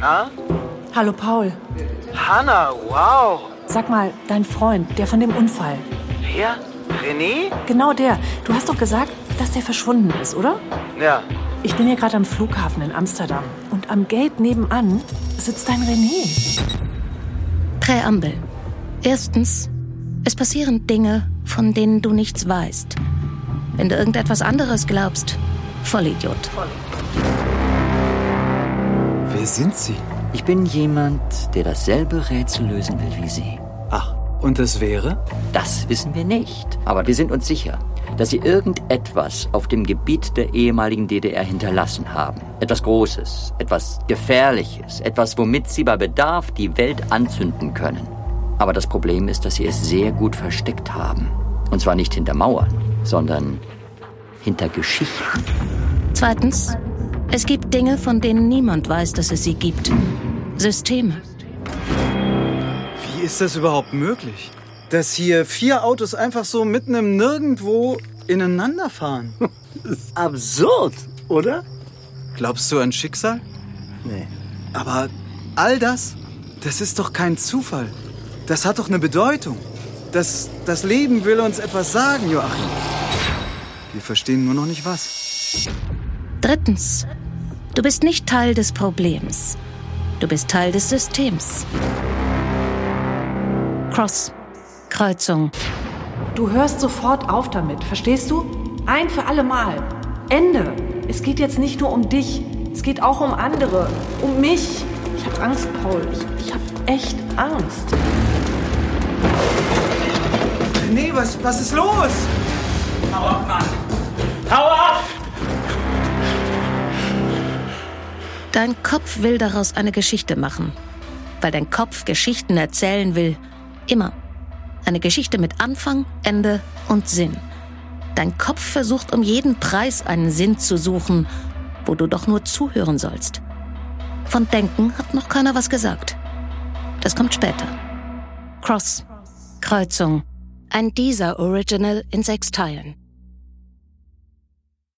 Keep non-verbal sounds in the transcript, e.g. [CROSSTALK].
Hanna? Hallo Paul. Hanna, wow. Sag mal, dein Freund, der von dem Unfall. Wer? René? Genau der. Du hast doch gesagt, dass der verschwunden ist, oder? Ja. Ich bin hier gerade am Flughafen in Amsterdam. Und am Gate nebenan sitzt dein René. Präambel. Erstens, es passieren Dinge, von denen du nichts weißt. Wenn du irgendetwas anderes glaubst, Vollidiot. Wer sind Sie? Ich bin jemand, der dasselbe Rätsel lösen will wie Sie. Ach, und das wäre? Das wissen wir nicht. Aber wir sind uns sicher, dass Sie irgendetwas auf dem Gebiet der ehemaligen DDR hinterlassen haben. Etwas Großes, etwas Gefährliches, etwas, womit Sie bei Bedarf die Welt anzünden können. Aber das Problem ist, dass Sie es sehr gut versteckt haben. Und zwar nicht hinter Mauern, sondern hinter Geschichten. Zweitens, es gibt Dinge, von denen niemand weiß, dass es sie gibt. Systeme. Wie ist das überhaupt möglich? Dass hier vier Autos einfach so mitten im Nirgendwo ineinander fahren. [LAUGHS] Absurd, oder? Glaubst du an Schicksal? Nee. Aber all das, das ist doch kein Zufall. Das hat doch eine Bedeutung. Das, das Leben will uns etwas sagen, Joachim. Wir verstehen nur noch nicht was. Drittens, du bist nicht Teil des Problems. Du bist Teil des Systems. Cross. Kreuzung. Du hörst sofort auf damit, verstehst du? Ein für alle Mal. Ende. Es geht jetzt nicht nur um dich. Es geht auch um andere. Um mich. Ich hab Angst, Paul. Ich, ich hab echt Angst. Nee, was, was ist los? Hau ab, Mann. Hau ab! Dein Kopf will daraus eine Geschichte machen. Weil dein Kopf Geschichten erzählen will. Immer. Eine Geschichte mit Anfang, Ende und Sinn. Dein Kopf versucht um jeden Preis einen Sinn zu suchen, wo du doch nur zuhören sollst. Von Denken hat noch keiner was gesagt. Das kommt später. Cross. Kreuzung. Ein Deezer Original in sechs Teilen.